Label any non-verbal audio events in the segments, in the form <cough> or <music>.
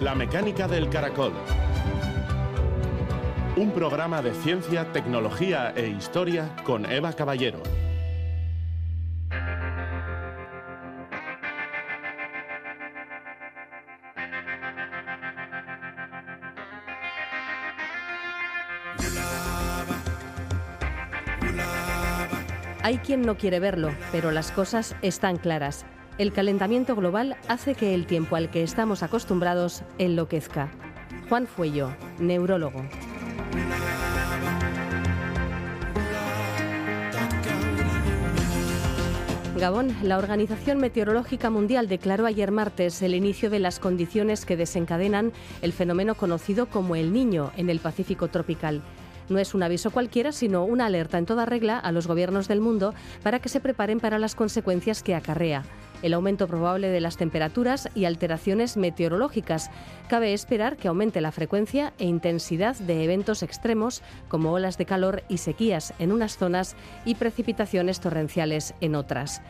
La mecánica del caracol. Un programa de ciencia, tecnología e historia con Eva Caballero. Hay quien no quiere verlo, pero las cosas están claras. El calentamiento global hace que el tiempo al que estamos acostumbrados enloquezca. Juan Fuello, neurólogo. Gabón, la Organización Meteorológica Mundial declaró ayer martes el inicio de las condiciones que desencadenan el fenómeno conocido como el Niño en el Pacífico tropical. No es un aviso cualquiera, sino una alerta en toda regla a los gobiernos del mundo para que se preparen para las consecuencias que acarrea el aumento probable de las temperaturas y alteraciones meteorológicas. Cabe esperar que aumente la frecuencia e intensidad de eventos extremos como olas de calor y sequías en unas zonas y precipitaciones torrenciales en otras.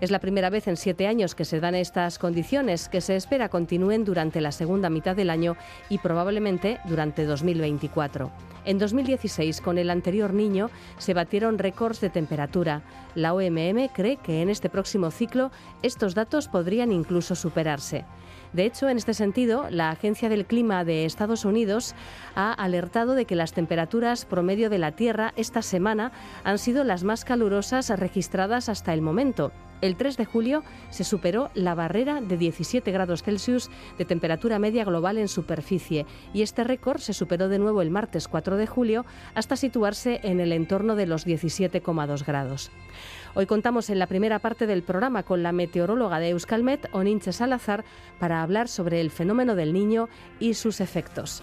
Es la primera vez en siete años que se dan estas condiciones, que se espera continúen durante la segunda mitad del año y probablemente durante 2024. En 2016, con el anterior niño, se batieron récords de temperatura. La OMM cree que en este próximo ciclo estos datos podrían incluso superarse. De hecho, en este sentido, la Agencia del Clima de Estados Unidos ha alertado de que las temperaturas promedio de la Tierra esta semana han sido las más calurosas registradas hasta el momento. El 3 de julio se superó la barrera de 17 grados Celsius de temperatura media global en superficie y este récord se superó de nuevo el martes 4 de julio hasta situarse en el entorno de los 17,2 grados. Hoy contamos en la primera parte del programa con la meteoróloga de Euskalmet, Oninche Salazar, para hablar sobre el fenómeno del niño y sus efectos.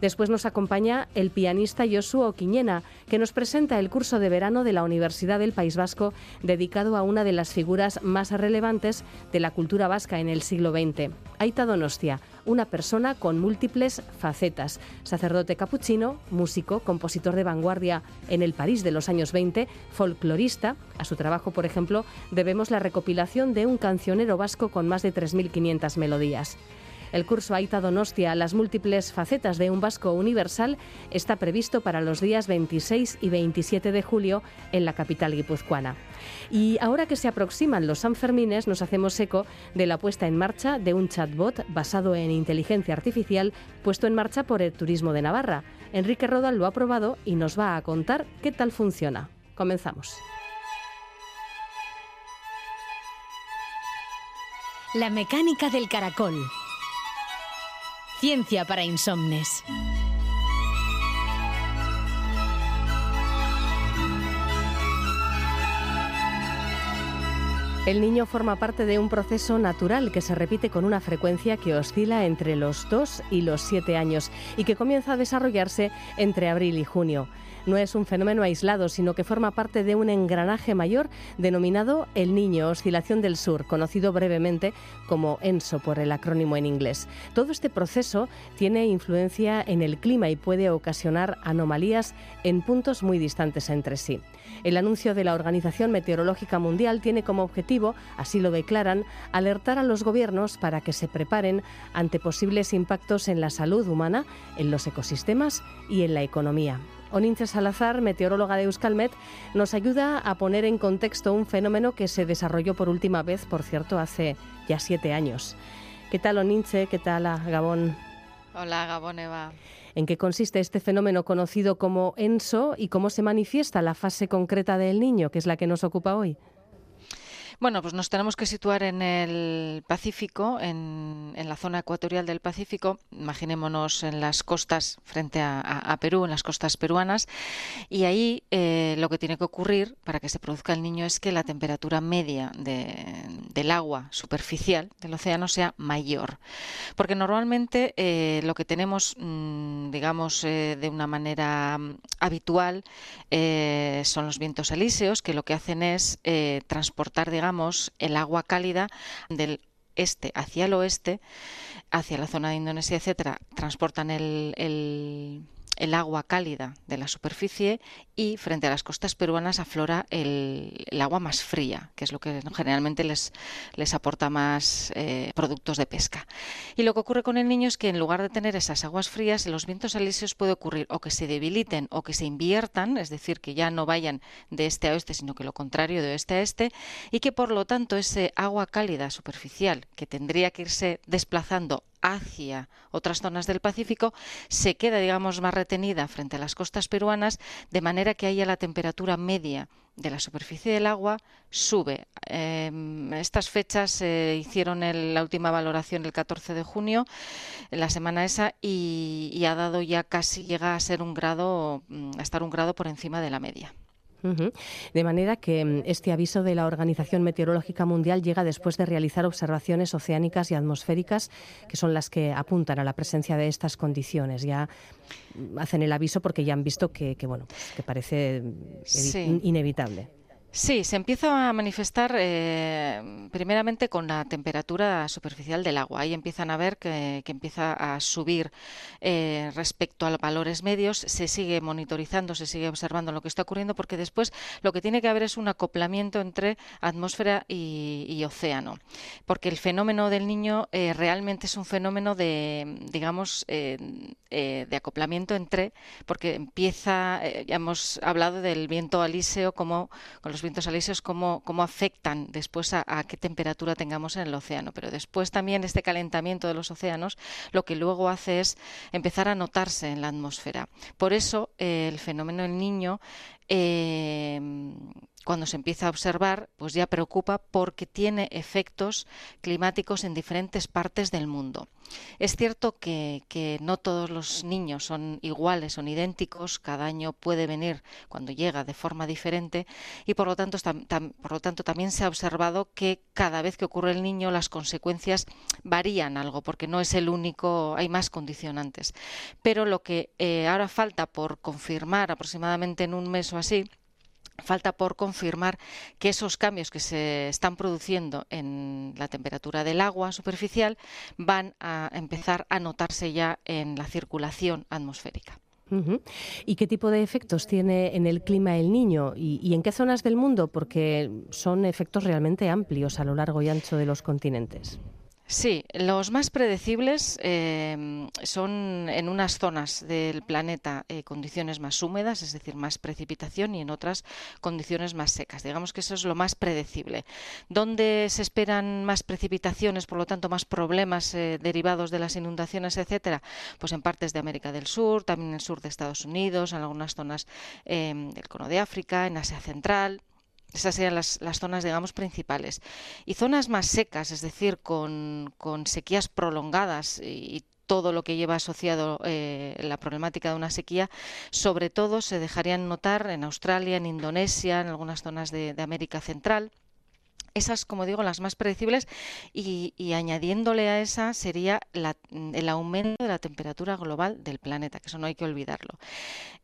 Después nos acompaña el pianista Josuo Quiñena, que nos presenta el curso de verano de la Universidad del País Vasco dedicado a una de las figuras más relevantes de la cultura vasca en el siglo XX, Aita Donostia, una persona con múltiples facetas, sacerdote capuchino, músico, compositor de vanguardia en el París de los años 20, folclorista. A su trabajo, por ejemplo, debemos la recopilación de un cancionero vasco con más de 3.500 melodías. El curso Aita Donostia, las múltiples facetas de un vasco universal, está previsto para los días 26 y 27 de julio en la capital guipuzcoana. Y ahora que se aproximan los Sanfermines, nos hacemos eco de la puesta en marcha de un chatbot basado en inteligencia artificial puesto en marcha por el Turismo de Navarra. Enrique Rodal lo ha probado y nos va a contar qué tal funciona. Comenzamos. La mecánica del caracol. Ciencia para insomnes. El niño forma parte de un proceso natural que se repite con una frecuencia que oscila entre los 2 y los 7 años y que comienza a desarrollarse entre abril y junio no es un fenómeno aislado, sino que forma parte de un engranaje mayor denominado el Niño, Oscilación del Sur, conocido brevemente como ENSO por el acrónimo en inglés. Todo este proceso tiene influencia en el clima y puede ocasionar anomalías en puntos muy distantes entre sí. El anuncio de la Organización Meteorológica Mundial tiene como objetivo, así lo declaran, alertar a los gobiernos para que se preparen ante posibles impactos en la salud humana, en los ecosistemas y en la economía. Oninche Salazar, meteoróloga de Euskalmet, nos ayuda a poner en contexto un fenómeno que se desarrolló por última vez, por cierto, hace ya siete años. ¿Qué tal, Oninche? ¿Qué tal, Gabón? Hola, Gabón, Eva. ¿En qué consiste este fenómeno conocido como ENSO y cómo se manifiesta la fase concreta del niño, que es la que nos ocupa hoy? Bueno, pues nos tenemos que situar en el Pacífico, en, la zona ecuatorial del Pacífico, imaginémonos en las costas frente a, Perú, en las costas peruanas, y ahí eh, lo que tiene que ocurrir para que se produzca el niño es que la temperatura media del agua superficial del océano sea mayor, porque normalmente eh, lo que tenemos, mm, digamos, eh, de una manera mm, habitual son los vientos alíseos, que lo que hacen es transportar, digamos, el agua cálida del este hacia el oeste, hacia la zona de Indonesia, etcétera, transportan el, el agua cálida de la superficie y frente a las costas peruanas aflora el, agua más fría, que es lo que generalmente les, les aporta más eh, productos de pesca. Y lo que ocurre con el niño es que en lugar de tener esas aguas frías, los vientos alisios puede ocurrir o que se debiliten o que se inviertan, es decir, que ya no vayan de este a oeste, sino que lo contrario de oeste a este, y que por lo tanto ese agua cálida superficial que tendría que irse desplazando hacia otras zonas del Pacífico se queda, digamos, más retenida frente a las costas peruanas, de manera que haya la temperatura media de la superficie del agua sube. Em, estas fechas se hicieron la última valoración el 14 de junio, la semana esa, y, y ha dado ya casi, llega a ser un grado, mm, a estar un grado por encima de la media. De manera que mm, este aviso de la Organización Meteorológica Mundial llega después de realizar observaciones oceánicas y atmosféricas, que son las que apuntan a la presencia de estas condiciones. Ya mm, hacen el aviso porque ya han visto que, bueno, pues que parece mm, inevitable. Sí, se empieza a manifestar eh, primeramente con la temperatura superficial del agua. Ahí empiezan a ver que, empieza a subir eh, respecto a los valores medios. Se sigue monitorizando, se sigue observando lo que está ocurriendo porque después lo que tiene que haber es un acoplamiento entre atmósfera y, océano. Porque el fenómeno del niño eh, realmente es un fenómeno de, digamos, de acoplamiento entre, porque empieza, ya hemos hablado del viento alíseo como con los vientos alisios cómo, cómo afectan después a, qué temperatura tengamos en el océano. Pero después también este calentamiento de los océanos lo que luego hace es empezar a notarse en la atmósfera. Por eso eh, el fenómeno del niño eh, cuando se empieza a observar, pues ya preocupa porque tiene efectos climáticos en diferentes partes del mundo. Es cierto que, no todos los niños son iguales, son idénticos, cada año puede venir cuando llega de forma diferente y por lo tanto, por lo tanto también se ha observado que cada vez que ocurre el niño las consecuencias varían algo porque no es el único, hay más condicionantes. Pero lo que eh, ahora falta por confirmar aproximadamente en un mes o así, falta por confirmar que esos cambios que se están produciendo en la temperatura del agua superficial van a empezar a notarse ya en la circulación atmosférica. ¿Y qué tipo de efectos tiene en el clima el niño? ¿Y, en qué zonas del mundo? Porque son efectos realmente amplios a lo largo y ancho de los continentes. Sí, los más predecibles eh, son en unas zonas del planeta eh, condiciones más húmedas, es decir, más precipitación, y en otras condiciones más secas. Digamos que eso es lo más predecible. ¿Dónde se esperan más precipitaciones, por lo tanto, más problemas eh, derivados de las inundaciones, etcétera? Pues en partes de América del Sur, también en el sur de Estados Unidos, en algunas zonas del cono de África, en Asia Central. Esas serían las, zonas, digamos, principales. Y zonas más secas, es decir, con, sequías prolongadas y, todo lo que lleva asociado eh, la problemática de una sequía, sobre todo se dejarían notar en Australia, en Indonesia, en algunas zonas de, América Central. Esas, como digo, las más predecibles y, añadiéndole a esa sería el aumento de la temperatura global del planeta, que eso no hay que olvidarlo.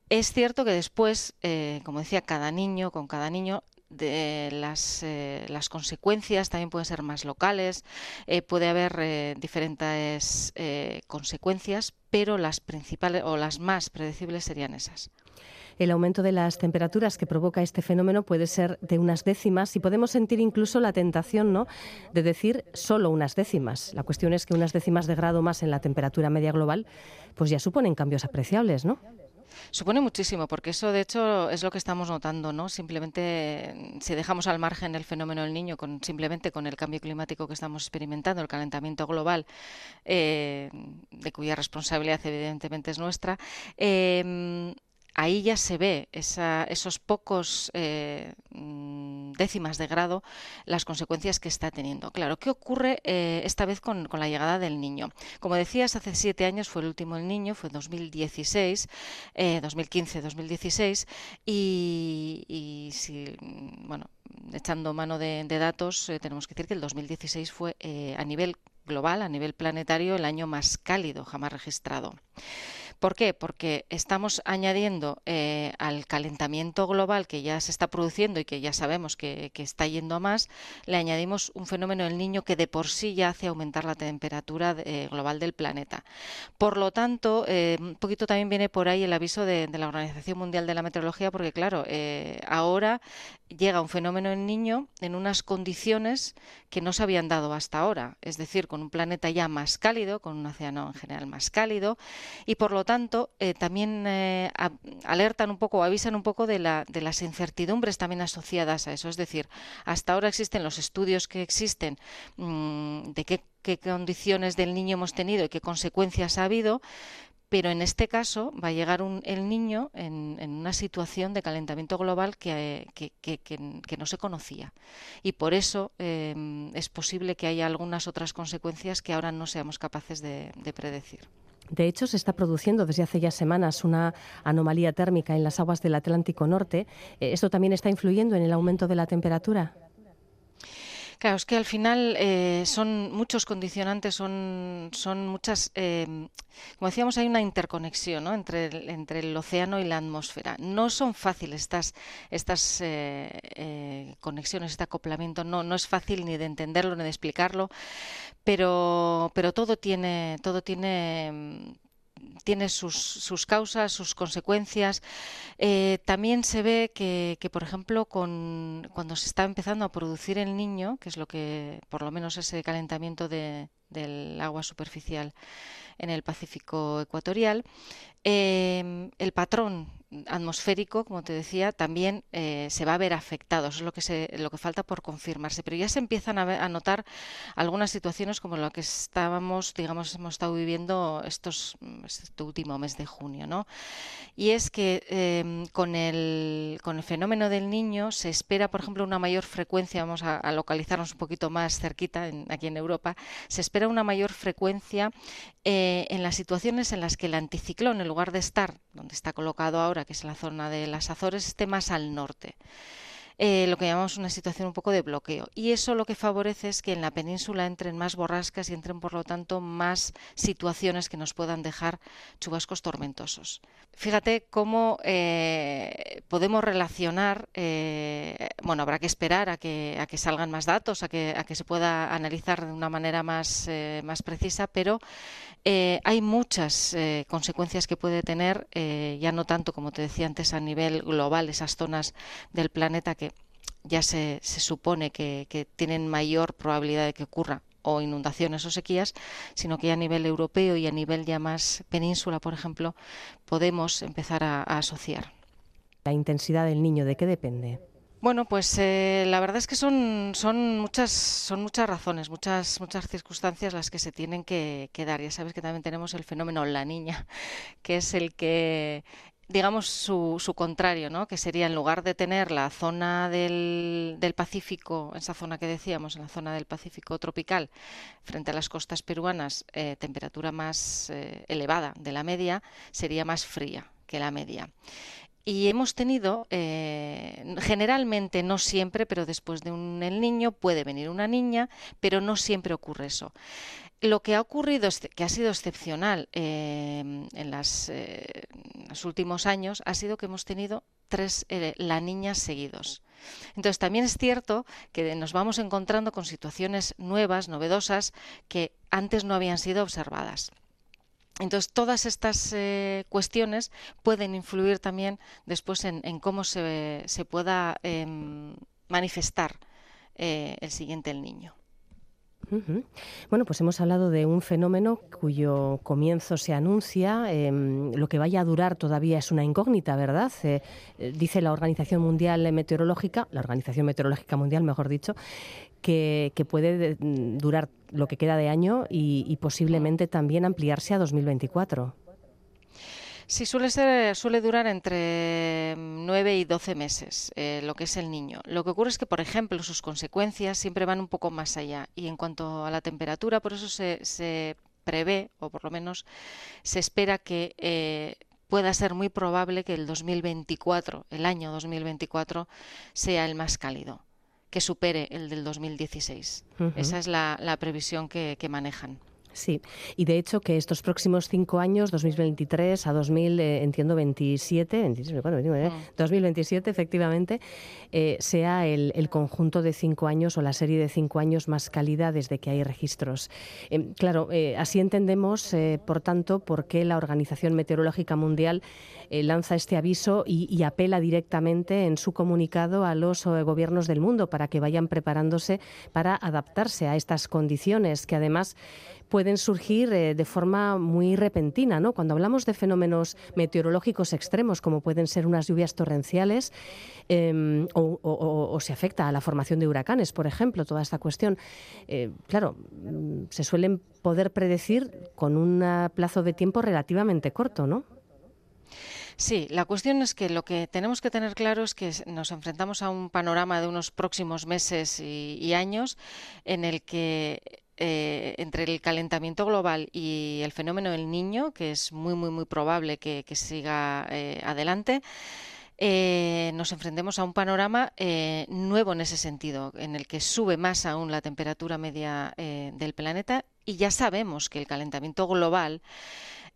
Es cierto que después, eh, como decía, cada niño, con cada niño, de las, eh, las, consecuencias también pueden ser más locales, eh, puede haber eh, diferentes consecuencias, pero las principales o las más predecibles serían esas. El aumento de las temperaturas que provoca este fenómeno puede ser de unas décimas y podemos sentir incluso la tentación ¿no? de decir solo unas décimas. La cuestión es que unas décimas de grado más en la temperatura media global pues ya suponen cambios apreciables, ¿no? Supone muchísimo, porque eso de hecho es lo que estamos notando, ¿no? Simplemente si dejamos al margen el fenómeno del niño, con, simplemente con el cambio climático que estamos experimentando, el calentamiento global, eh, de cuya responsabilidad evidentemente es nuestra, eh, ahí ya se ve esos pocos eh, mm, décimas de grado las consecuencias que está teniendo. Claro, ¿qué ocurre eh, esta vez con, la llegada del niño? Como decías, hace siete años fue el último el niño, fue en 2016, 2015-2016, y, y si, mm, bueno, echando mano de, datos, eh, tenemos que decir que el 2016 fue a nivel global, a nivel planetario, el año más cálido jamás registrado. ¿Por qué? Porque estamos añadiendo eh, al calentamiento global que ya se está produciendo y que ya sabemos que, está yendo a más, le añadimos un fenómeno del niño que de por sí ya hace aumentar la temperatura eh, global del planeta. Por lo tanto, eh, un poquito también viene por ahí el aviso de, de la Organización Mundial de la Meteorología, porque claro, ahora llega un fenómeno del niño en unas condiciones que no se habían dado hasta ahora, es decir, con un planeta ya más cálido, con un océano en general más cálido, y por lo tanto eh, también eh, alertan un poco avisan un poco de, la, de las incertidumbres también asociadas a eso. Es decir, hasta ahora existen los estudios que existen mm, de qué condiciones del niño hemos tenido y qué consecuencias ha habido, pero en este caso va a llegar el niño en, una situación de calentamiento global que, no se conocía. Y por eso em, es posible que haya algunas otras consecuencias que ahora no seamos capaces de, predecir. De hecho, se está produciendo desde hace ya semanas una anomalía térmica en las aguas del Atlántico Norte. Eh, ¿Esto también está influyendo en el aumento de la temperatura? Claro, es que al final eh, son muchos condicionantes, son, son muchas, eh, como decíamos, hay una interconexión entre, el, entre el océano y la atmósfera. No son fáciles estas, estas eh, conexiones, este acoplamiento, no, no es fácil ni de entenderlo ni de explicarlo, pero, pero todo tiene, todo tiene tiene sus, sus, causas, sus consecuencias. Eh, también se ve que, que, por ejemplo, con, cuando se está empezando a producir el niño, que es lo que, por lo menos ese calentamiento de, del agua superficial en el Pacífico ecuatorial, eh, el patrón atmosférico, como te decía, también eh, se va a ver afectado. Eso es lo que, se, lo que falta por confirmarse. Pero ya se empiezan a, notar algunas situaciones como lo que estábamos, digamos, hemos estado viviendo estos, este último mes de junio. ¿no? Y es que em, con, el, fenómeno del niño se espera, por ejemplo, una mayor frecuencia, vamos a, localizarnos un poquito más cerquita, aquí en Europa, se espera una mayor frecuencia eh, en las situaciones en las que el anticiclón, en lugar de estar donde está colocado ahora, que es la zona de las Azores, esté más al norte. Eh, lo que llamamos una situación un poco de bloqueo. Y eso lo que favorece es que en la península entren más borrascas y entren, por lo tanto, más situaciones que nos puedan dejar chubascos tormentosos. Fíjate cómo eh, podemos relacionar, eh, bueno, habrá que esperar a que, a que salgan más datos, a que, a que se pueda analizar de una manera más, más precisa, pero hay muchas consecuencias que puede tener, ya no tanto, como te decía antes, a nivel global, esas zonas del planeta que ya se, se supone que, tienen mayor probabilidad de que ocurra o inundaciones o sequías, sino que a nivel europeo y a nivel ya más península, por ejemplo, podemos empezar a, asociar. ¿La intensidad del niño de qué depende? Bueno, pues eh, la verdad es que son, son, muchas, son muchas razones, muchas, muchas circunstancias las que se tienen que, que, dar. Ya sabes que también tenemos el fenómeno la niña, <laughs> que es el que digamos, su, su contrario, ¿no? que sería en lugar de tener la zona del, del, Pacífico, esa zona que decíamos, en la zona del Pacífico tropical, frente a las costas peruanas, eh, temperatura más eh, elevada de la media, sería más fría que la media. Y hemos tenido, eh, generalmente, no siempre, pero después de un el niño puede venir una niña, pero no siempre ocurre eso. Lo que ha ocurrido, que ha sido excepcional eh, en, eh, los últimos años, ha sido que hemos tenido tres eh, la niñas seguidos. Entonces, también es cierto que nos vamos encontrando con situaciones nuevas, novedosas, que antes no habían sido observadas. Entonces, todas estas cuestiones pueden influir también después en, cómo se, pueda em, manifestar el siguiente el niño. Bueno, pues hemos hablado de un fenómeno cuyo comienzo se anuncia. Em, lo que vaya a durar todavía es una incógnita, ¿verdad? Eh, eh, dice la Organización Mundial Meteorológica, la Organización Meteorológica Mundial, mejor dicho, que, puede mm, durar lo que queda de año y posiblemente también ampliarse a 2024. Sí, suele, ser, suele durar entre 9 y 12 meses eh, lo que es el niño. Lo que ocurre es que, por ejemplo, sus consecuencias siempre van un poco más allá. Y en cuanto a la temperatura, por eso se, se prevé, o por lo menos se espera que eh, pueda ser muy probable que el 2024, el año 2024, sea el más cálido, que supere el del 2016. Esa es la, la previsión que, que manejan. Sí, y de hecho que estos próximos cinco años, 2023 a 2000, eh, entiendo 27, 2027 mm. efectivamente, eh, sea el, conjunto de cinco años o la serie de cinco años más cálida desde que hay registros. Em, claro, eh, así entendemos, por tanto, por qué la Organización Meteorológica Mundial lanza este aviso y, apela directamente en su comunicado a los gobiernos del mundo para que vayan preparándose para adaptarse a estas condiciones que además pueden surgir eh, de forma muy repentina. ¿no? Cuando hablamos de fenómenos meteorológicos extremos, como pueden ser unas lluvias torrenciales, em, o, se afecta a la formación de huracanes, por ejemplo, toda esta cuestión, eh, claro, mm, se suelen poder predecir con un plazo de tiempo relativamente corto, ¿no? Sí, la cuestión es que lo que tenemos que tener claro es que nos enfrentamos a un panorama de unos próximos meses y años en el que eh, entre el calentamiento global y el fenómeno del niño, que es muy, muy, muy probable que, siga eh, adelante, eh, nos enfrentemos a un panorama nuevo en ese sentido, en el que sube más aún la temperatura media del planeta y ya sabemos que el calentamiento global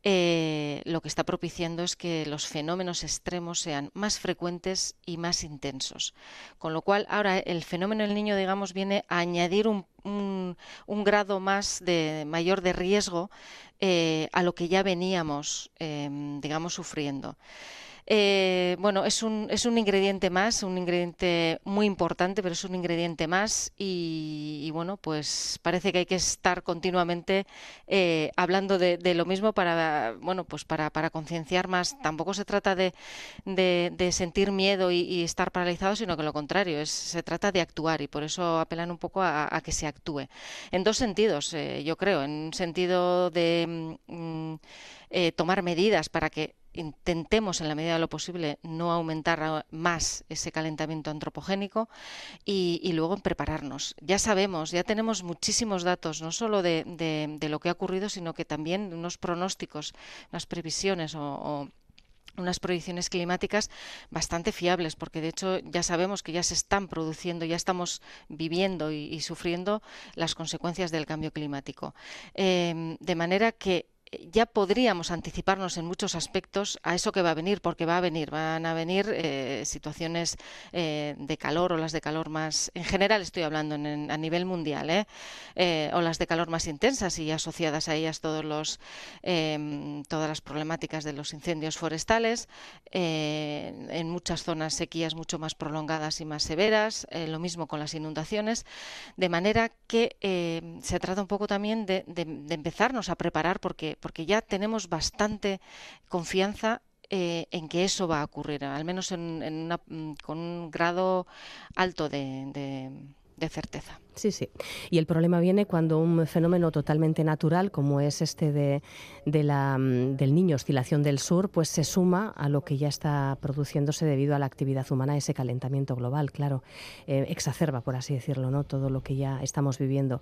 eh, lo que está propiciando es que los fenómenos extremos sean más frecuentes y más intensos. Con lo cual, ahora el fenómeno del niño, digamos, viene a añadir un, grado más de mayor de riesgo eh, a lo que ya veníamos, em, digamos, sufriendo. Eh, bueno, es un, es un ingrediente más, un ingrediente muy importante, pero es un ingrediente más y, bueno, pues parece que hay que estar continuamente eh, hablando de, lo mismo para, bueno, pues para, concienciar más. Tampoco se trata de, de, sentir miedo y, estar paralizado, sino que lo contrario, se trata de actuar y por eso apelan un poco a, que se actúe. En dos sentidos, eh, yo creo, en un sentido de mm, tomar medidas para que intentemos en la medida de lo posible no aumentar más ese calentamiento antropogénico y, luego prepararnos. Ya sabemos, ya tenemos muchísimos datos, no solo de, lo que ha ocurrido, sino que también unos pronósticos, unas previsiones o, unas proyecciones climáticas bastante fiables, porque de hecho ya sabemos que ya se están produciendo, ya estamos viviendo y, sufriendo las consecuencias del cambio climático. Eh, de manera que ya podríamos anticiparnos en muchos aspectos a eso que va a venir, porque va a venir, van a venir eh, situaciones eh, de calor, o las de calor más, en general estoy hablando a nivel mundial, ¿eh? ¿eh? olas de calor más intensas y asociadas a ellas todos los, em, todas las problemáticas de los incendios forestales, en muchas zonas sequías mucho más prolongadas y más severas, lo mismo con las inundaciones, de manera que se trata un poco también de empezarnos a preparar porque porque ya tenemos bastante confianza eh, en que eso va a ocurrir, al menos mm, con un grado alto de certeza. Sí, sí. Y el problema viene cuando un fenómeno totalmente natural, como es este de, la, mm, del niño oscilación del sur, pues se suma a lo que ya está produciéndose debido a la actividad humana, ese calentamiento global, claro, eh, exacerba, por así decirlo, ¿no? todo lo que ya estamos viviendo.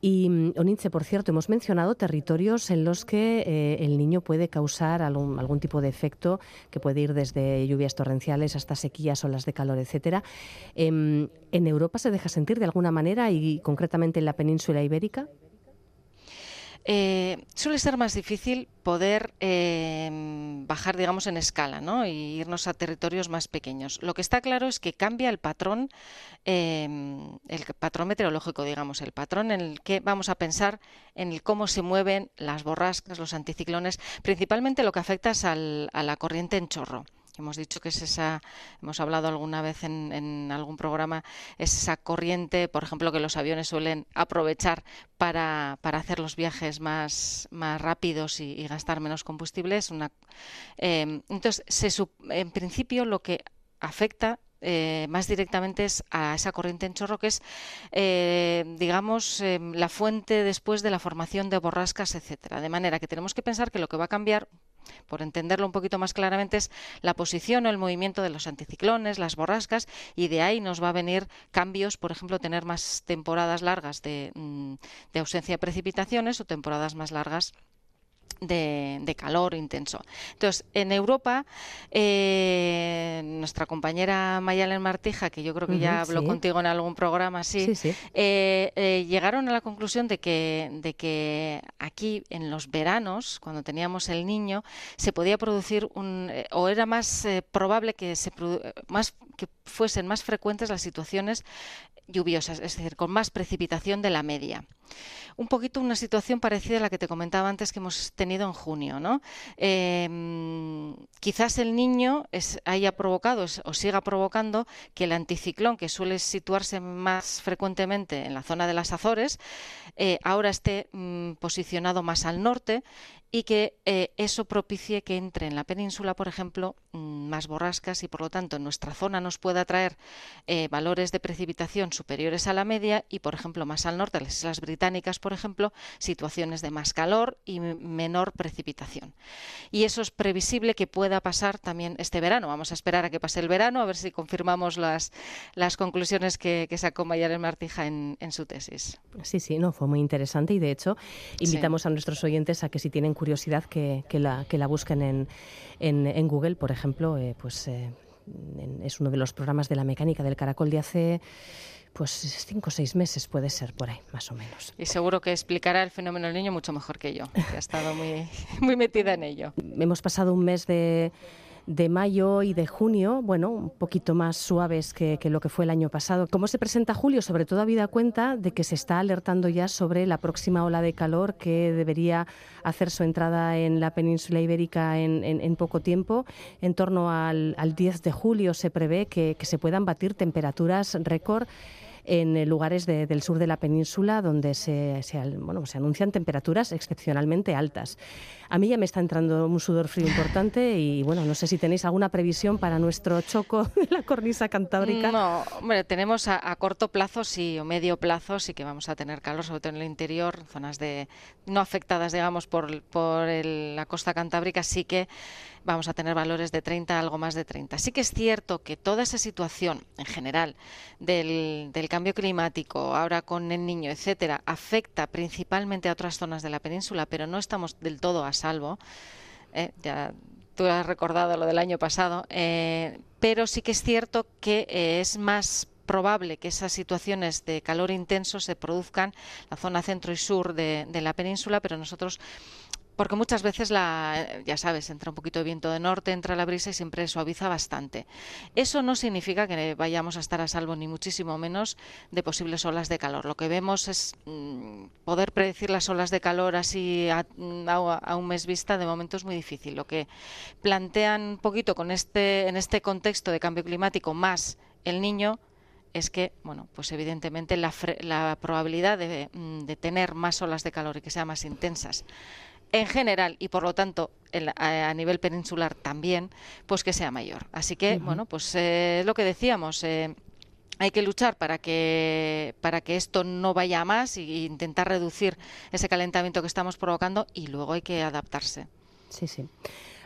Y, mm, Onitze, por cierto, hemos mencionado territorios en los que eh, el niño puede causar algún, algún tipo de efecto que puede ir desde lluvias torrenciales hasta sequías, olas de calor, etcétera. Em, ¿En Europa se deja sentir de alguna manera? Y concretamente en la península ibérica? Eh, suele ser más difícil poder eh, bajar, digamos, en escala ¿no? y irnos a territorios más pequeños. Lo que está claro es que cambia el patrón, eh, el patrón meteorológico, digamos, el patrón en el que vamos a pensar en el cómo se mueven las borrascas, los anticiclones, principalmente lo que afecta es a la corriente en chorro. Hemos dicho que es esa, hemos hablado alguna vez en, algún programa, es esa corriente, por ejemplo, que los aviones suelen aprovechar para, hacer los viajes más, más rápidos y, gastar menos combustible. una, eh, entonces, en principio lo que afecta eh, más directamente a esa corriente en chorro que es, eh, digamos, la fuente después de la formación de borrascas, etcétera. De manera que tenemos que pensar que lo que va a cambiar por entenderlo un poquito más claramente, es la posición o el movimiento de los anticiclones, las borrascas, y de ahí nos va a venir cambios, por ejemplo, tener más temporadas largas de, mm, ausencia de precipitaciones o temporadas más largas de, calor intenso. Entonces, en Europa, eh, nuestra compañera Mayalen Martija, que yo creo que ya habló contigo en algún programa así, eh, eh, llegaron a la conclusión de que, de que aquí en los veranos, cuando teníamos el niño, se podía producir un, o era más probable que se más que fuesen más frecuentes las situaciones lluviosas, es decir, con más precipitación de la media. Un poquito una situación parecida a la que te comentaba antes que hemos tenido en junio. ¿no? Em, quizás el niño haya provocado o siga provocando que el anticiclón, que suele situarse más frecuentemente en la zona de las Azores, eh, ahora esté mm, posicionado más al norte y que eh, eso propicie que entre en la península, por ejemplo, mm, más borrascas y por lo tanto en nuestra zona nos pueda traer eh, valores de precipitación superiores a la media y, por ejemplo, más al norte, las Islas Británicas, por ejemplo, situaciones de más calor y menor precipitación. Y eso es previsible que pueda pasar también este verano. Vamos a esperar a que pase el verano, a ver si confirmamos las, las conclusiones que, sacó Mayar Martija en, en, su tesis. Sí, sí, no, fue muy interesante y de hecho invitamos a nuestros oyentes a que si tienen curiosidad que, la, que la busquen en, en, Google, por ejemplo, eh, pues eh, es uno de los programas de la mecánica del caracol de hace pues cinco o seis meses puede ser por ahí, más o menos. Y seguro que explicará el fenómeno del niño mucho mejor que yo, que ha estado muy, <laughs> muy metida en ello. Hemos pasado un mes de de mayo y de junio, bueno, un poquito más suaves que, lo que fue el año pasado. ¿Cómo se presenta julio? Sobre todo habida cuenta de que se está alertando ya sobre la próxima ola de calor que debería hacer su entrada en la península ibérica en, poco tiempo. En torno al, 10 de julio se prevé que, que se puedan batir temperaturas récord en lugares del sur de la península donde se, bueno, se anuncian temperaturas excepcionalmente altas. A mí ya me está entrando un sudor frío importante y bueno, no sé si tenéis alguna previsión para nuestro choco de la cornisa cantábrica. No, tenemos a, corto plazo sí o medio plazo sí que vamos a tener calor, sobre todo en el interior, zonas de no afectadas, digamos, por, por la costa cantábrica, sí que vamos a tener valores de 30, algo más de 30. Sí que es cierto que toda esa situación en general del, cambio climático, ahora con el niño, etcétera, afecta principalmente a otras zonas de la península, pero no estamos del todo a salvo. Eh, ya tú has recordado lo del año pasado, eh, pero sí que es cierto que eh, es más probable que esas situaciones de calor intenso se produzcan en la zona centro y sur de la península, pero nosotros porque muchas veces la, ya sabes, entra un poquito de viento de norte, entra la brisa y siempre suaviza bastante. Eso no significa que vayamos a estar a salvo ni muchísimo menos de posibles olas de calor. Lo que vemos es mm, poder predecir las olas de calor así a, un mes vista de momento es muy difícil. Lo que plantean un poquito con este en este contexto de cambio climático más el niño es que, bueno, pues evidentemente la, probabilidad de, mm, de tener más olas de calor y que sean más intensas en general y por lo tanto a, nivel peninsular también, pues que sea mayor. Así que, bueno, pues eh, es lo que decíamos. Eh, hay que luchar para que para que esto no vaya a más e intentar reducir ese calentamiento que estamos provocando y luego hay que adaptarse. Sí, sí.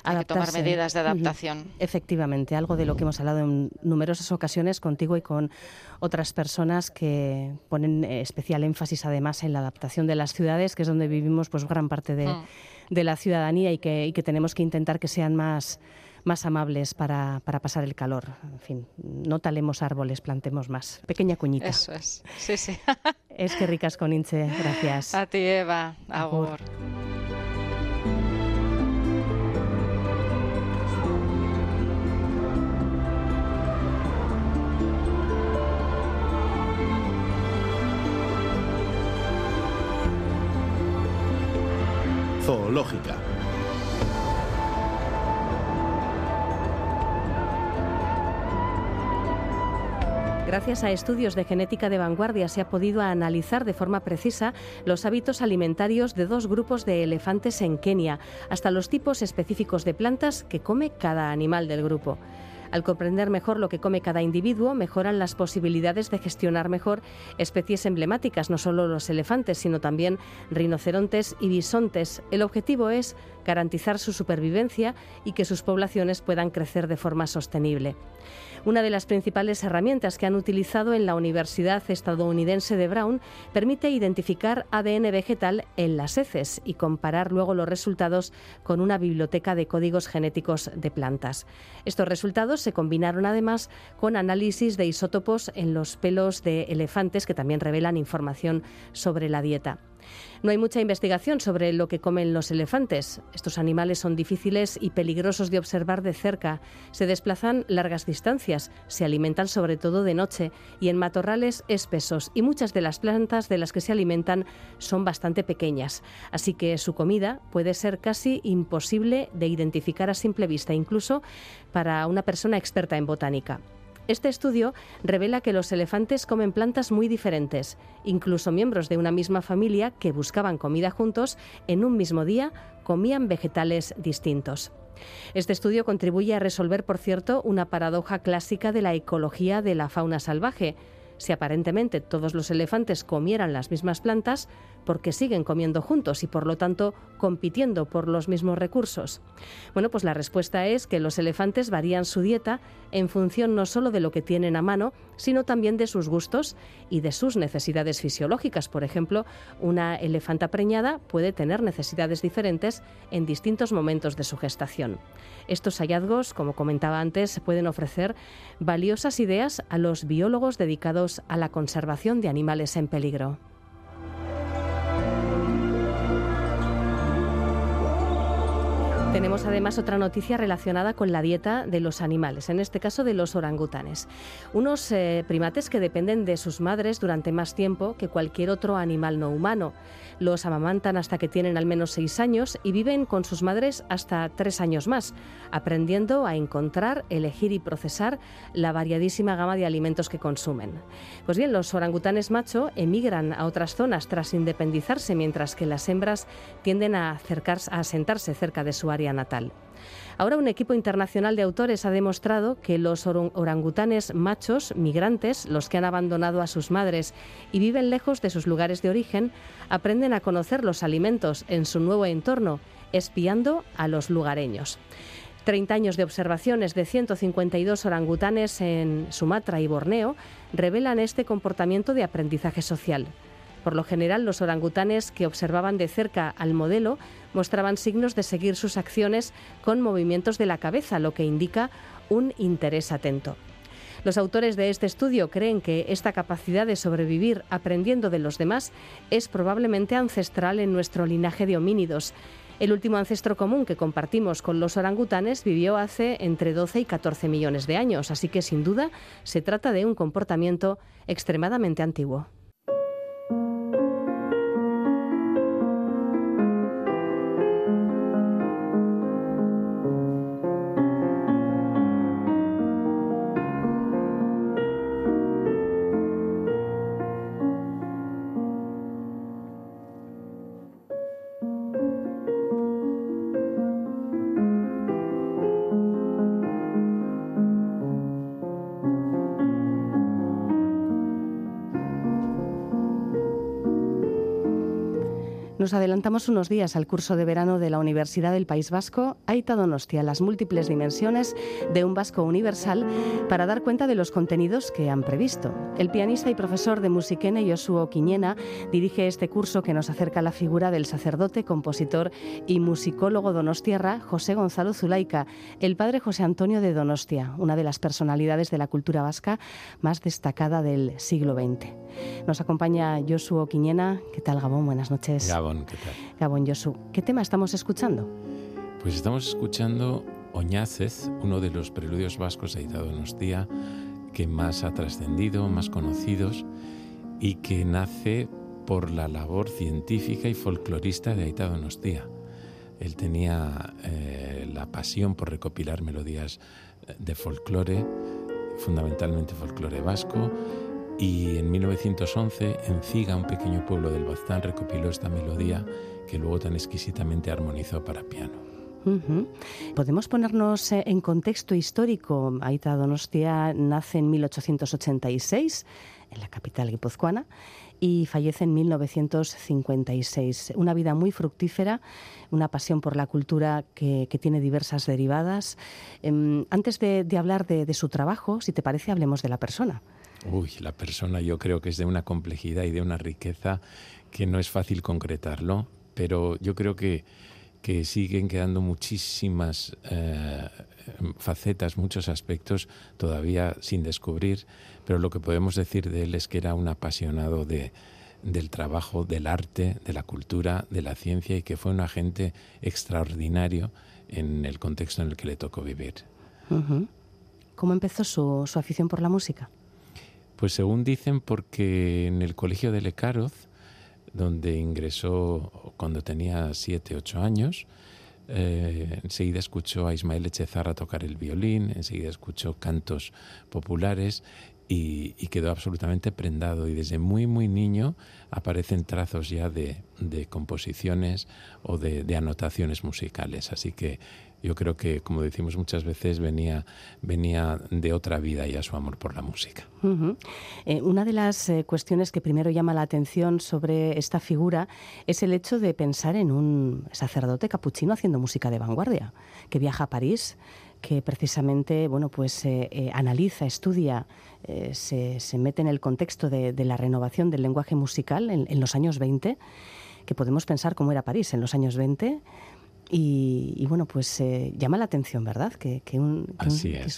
Hay que tomar medidas de adaptación. Efectivamente, algo de lo que hemos hablado en numerosas ocasiones contigo y con otras personas que ponen eh, especial énfasis además en la adaptación de las ciudades, que es donde vivimos pues gran parte de, mm. la ciudadanía y que, y que tenemos que intentar que sean más más amables para, para, pasar el calor. En fin, no talemos árboles, plantemos más. Pequeña cuñita. Eso es. Sí, sí. es que ricas con Inche. Gracias. A ti, Eva. Agur. Zoológica. Gracias a estudios de genética de vanguardia se ha podido analizar de forma precisa los hábitos alimentarios de dos grupos de elefantes en Kenia, hasta los tipos específicos de plantas que come cada animal del grupo. Al comprender mejor lo que come cada individuo, mejoran las posibilidades de gestionar mejor especies emblemáticas, no solo los elefantes, sino también rinocerontes y bisontes. El objetivo es garantizar su supervivencia y que sus poblaciones puedan crecer de forma sostenible. Una de las principales herramientas que han utilizado en la Universidad estadounidense de Brown permite identificar ADN vegetal en las heces y comparar luego los resultados con una biblioteca de códigos genéticos de plantas. Estos resultados se combinaron además con análisis de isótopos en los pelos de elefantes que también revelan información sobre la dieta. No hay mucha investigación sobre lo que comen los elefantes. Estos animales son difíciles y peligrosos de observar de cerca. Se desplazan largas distancias, se alimentan sobre todo de noche y en matorrales espesos y muchas de las plantas de las que se alimentan son bastante pequeñas. Así que su comida puede ser casi imposible de identificar a simple vista, incluso para una persona experta en botánica. Este estudio revela que los elefantes comen plantas muy diferentes. Incluso miembros de una misma familia que buscaban comida juntos en un mismo día comían vegetales distintos. Este estudio contribuye a resolver, por cierto, una paradoja clásica de la ecología de la fauna salvaje. Si aparentemente todos los elefantes comieran las mismas plantas, porque siguen comiendo juntos y por lo tanto compitiendo por los mismos recursos? Bueno, pues la respuesta es que los elefantes varían su dieta en función no solo de lo que tienen a mano, sino también de sus gustos y de sus necesidades fisiológicas. Por ejemplo, una elefanta preñada puede tener necesidades diferentes en distintos momentos de su gestación. Estos hallazgos, como comentaba antes, pueden ofrecer valiosas ideas a los biólogos dedicados a la conservación de animales en peligro. Tenemos además otra noticia relacionada con la dieta de los animales, en este caso de los orangutanes. Unos eh, primates que dependen de sus madres durante más tiempo que cualquier otro animal no humano. Los amamantan hasta que tienen al menos seis años y viven con sus madres hasta tres años más, aprendiendo a encontrar, elegir y procesar la variadísima gama de alimentos que consumen. Pues bien, los orangutanes macho emigran a otras zonas tras independizarse, mientras que las hembras tienden a, acercarse, a asentarse cerca de su natal. Ahora un equipo internacional de autores ha demostrado que los orangutanes machos migrantes, los que han abandonado a sus madres y viven lejos de sus lugares de origen, aprenden a conocer los alimentos en su nuevo entorno, espiando a los lugareños. 30 años de observaciones de 152 orangutanes en Sumatra y Borneo revelan este comportamiento de aprendizaje social. Por lo general, los orangutanes que observaban de cerca al modelo mostraban signos de seguir sus acciones con movimientos de la cabeza, lo que indica un interés atento. Los autores de este estudio creen que esta capacidad de sobrevivir aprendiendo de los demás es probablemente ancestral en nuestro linaje de homínidos. El último ancestro común que compartimos con los orangutanes vivió hace entre 12 y 14 millones de años, así que sin duda se trata de un comportamiento extremadamente antiguo. Nos adelantamos unos días al curso de verano de la Universidad del País Vasco, Aita Donostia, las múltiples dimensiones de un vasco universal, para dar cuenta de los contenidos que han previsto. El pianista y profesor de musiquene Josuo Quiñena dirige este curso que nos acerca a la figura del sacerdote, compositor y musicólogo donostiarra José Gonzalo Zulaika, el padre José Antonio de Donostia, una de las personalidades de la cultura vasca más destacada del siglo XX. Nos acompaña Josuo Quiñena. ¿Qué tal, Gabón? Buenas noches. Gabón, ¿qué tal? Gabón Josu. ¿Qué tema estamos escuchando? Pues estamos escuchando Oñácez, uno de los preludios vascos de Aita Donostia que más ha trascendido, más conocidos y que nace por la labor científica y folclorista de Aita Donostia. Él tenía eh, la pasión por recopilar melodías de folclore, fundamentalmente folclore vasco, y en 1911 en Ciga, un pequeño pueblo del Baztán, recopiló esta melodía que luego tan exquisitamente armonizó para piano. Podemos ponernos eh, en contexto histórico. Aita Donostia nace en 1886 en la capital guipuzcoana y fallece en 1956. Una vida muy fructífera, una pasión por la cultura que, tiene diversas derivadas. Em, antes de, hablar de, su trabajo, si te parece, hablemos de la persona. Uy, la persona yo creo que es de una complejidad y de una riqueza que no es fácil concretarlo, pero yo creo que, que siguen quedando muchísimas eh, facetas, muchos aspectos todavía sin descubrir, pero lo que podemos decir de él es que era un apasionado de, del trabajo, del arte, de la cultura, de la ciencia y que fue un agente extraordinario en el contexto en el que le tocó vivir. ¿Cómo empezó su, su, afición por la música? Pues según dicen, porque en el colegio de Lecaroz, donde ingresó cuando tenía siete, ocho años, eh, enseguida escuchó a Ismael Echezarra tocar el violín, enseguida escuchó cantos populares y, quedó absolutamente prendado. Y desde muy, muy niño aparecen trazos ya de, composiciones o de, anotaciones musicales. Así que yo creo que, como decimos muchas veces, venía, venía de otra vida ya su amor por la música. Eh, una de las eh, cuestiones que primero llama la atención sobre esta figura es el hecho de pensar en un sacerdote capuchino haciendo música de vanguardia, que viaja a París, que precisamente bueno, pues, eh, analiza, estudia, se, mete en el contexto de, la renovación del lenguaje musical en, en los años 20 que podemos pensar cómo era París en los años 20, y, bueno, pues eh, llama la atención, ¿verdad? Que, un,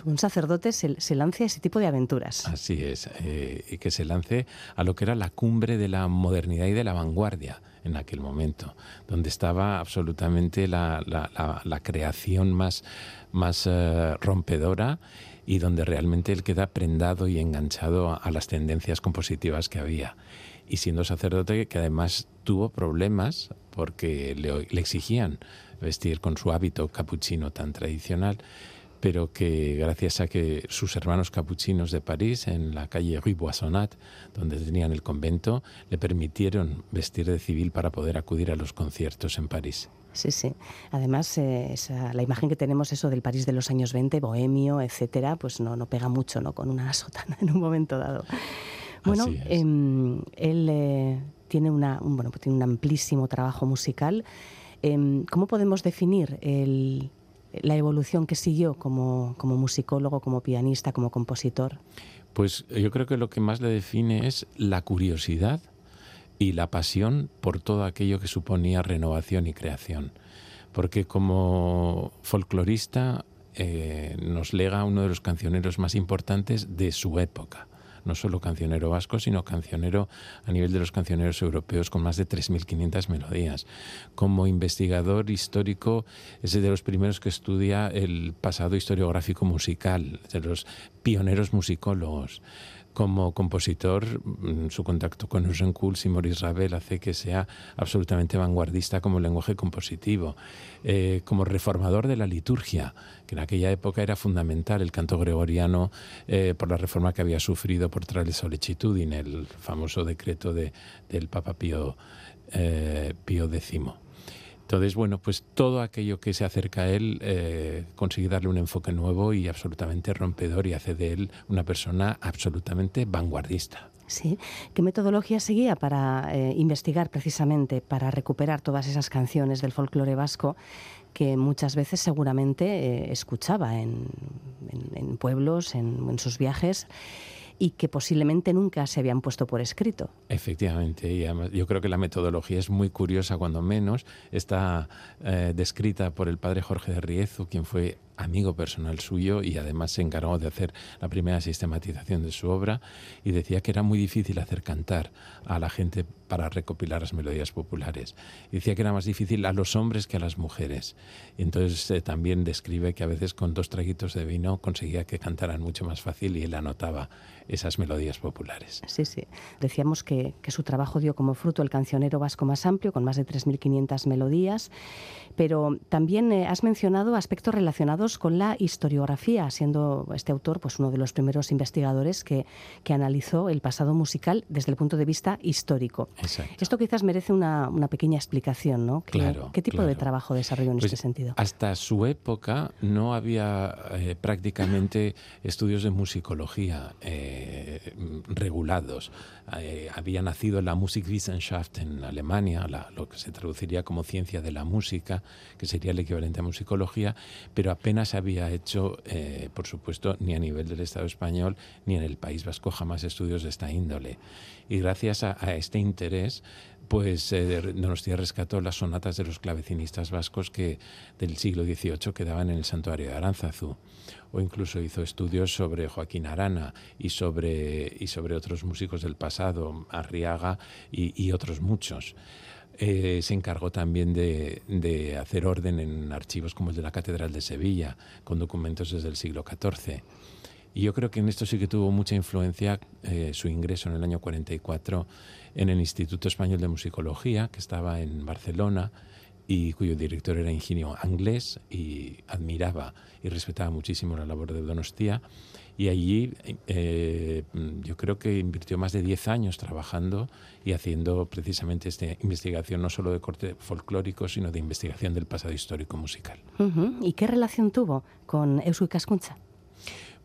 un, sacerdote se, lance a ese tipo de aventuras. Así es, eh, y que se lance a lo que era la cumbre de la modernidad y de la vanguardia en aquel momento, donde estaba absolutamente la, la, creación más, más eh, rompedora y donde realmente él queda prendado y enganchado a, las tendencias compositivas que había. Y siendo sacerdote que además tuvo problemas porque le, le exigían vestir con su hábito capuchino tan tradicional, pero que gracias a que sus hermanos capuchinos de París, en la calle Rue Boissonat, donde tenían el convento, le permitieron vestir de civil para poder acudir a los conciertos en París. Sí, sí. Además, eh, la imagen que tenemos eso del París de los años 20, bohemio, etcétera, pues no, no pega mucho ¿no? con una <laughs> sotana en un momento dado. Bueno, em, él eh, tiene, una, bueno, tiene un amplísimo trabajo musical. Em, ¿Cómo podemos definir la evolución que siguió como, musicólogo, como pianista, como compositor? Pues yo creo que lo que más le define es la curiosidad y la pasión por todo aquello que suponía renovación y creación. Porque como folclorista eh, nos lega uno de los cancioneros más importantes de su época no solo cancionero vasco, sino cancionero a nivel de los cancioneros europeos con más de 3.500 melodías. Como investigador histórico, es de los primeros que estudia el pasado historiográfico musical, de los pioneros musicólogos como compositor, mm, su contacto con Eugene Kuls y Maurice Ravel hace que sea absolutamente vanguardista como lenguaje compositivo. Eh, como reformador de la liturgia, que en aquella época era fundamental el canto gregoriano eh, por la reforma que había sufrido por Trale en el famoso decreto de, del Papa Pío, eh, Pío X. Entonces, bueno, pues todo aquello que se acerca a él eh, consigue darle un enfoque nuevo y absolutamente rompedor y hace de él una persona absolutamente vanguardista. Sí. ¿Qué metodología seguía para eh, investigar precisamente, para recuperar todas esas canciones del folclore vasco que muchas veces seguramente eh, escuchaba en, pueblos, en sus viajes? Y que posiblemente nunca se habían puesto por escrito. Efectivamente, y yo creo que la metodología es muy curiosa, cuando menos. Está eh, descrita por el padre Jorge de Riezu, quien fue amigo personal suyo y además se encargó de hacer la primera sistematización de su obra y decía que era muy difícil hacer cantar a la gente para recopilar las melodías populares. Decía que era más difícil a los hombres que a las mujeres. Entonces eh, también describe que a veces con dos traguitos de vino conseguía que cantaran mucho más fácil y él anotaba esas melodías populares. Sí, sí. Decíamos que, que su trabajo dio como fruto el cancionero vasco más amplio, con más de 3.500 melodías, pero también eh, has mencionado aspectos relacionados con la historiografía, siendo este autor pues, uno de los primeros investigadores que, que analizó el pasado musical desde el punto de vista histórico. Esto quizás merece una, una pequeña explicación, ¿no? ¿Qué, ¿qué tipo de trabajo desarrolló en pues este sentido? Hasta su época no había eh, prácticamente <laughs> estudios de musicología eh, regulados. Eh, había nacido la Musikwissenschaft en Alemania, lo que se traduciría como ciencia de la música, que sería el equivalente a musicología, pero apenas había hecho, eh, por supuesto, ni a nivel del Estado español ni en el País Vasco jamás estudios de esta índole. Y gracias a, este interés, pues eh, Donostia rescató las sonatas de los clavecinistas vascos que del siglo XVIII quedaban en el santuario de Aránzazu o incluso hizo estudios sobre Joaquín Arana y sobre, y sobre otros músicos del pasado, Arriaga y, otros muchos. Eh, se encargó también de, hacer orden en archivos como el de la Catedral de Sevilla, con documentos desde el siglo XIV. Y yo creo que en esto sí que tuvo mucha influencia eh, su ingreso en el año 44 en el Instituto Español de Musicología, que estaba en Barcelona, y cuyo director era ingenio inglés y admiraba y respetaba muchísimo la labor de Donostia. Y allí eh, yo creo que invirtió más de 10 años trabajando y haciendo precisamente esta investigación no solo de corte folclórico, sino de investigación del pasado histórico musical. ¿Y qué relación tuvo con Eusko Cascuncha?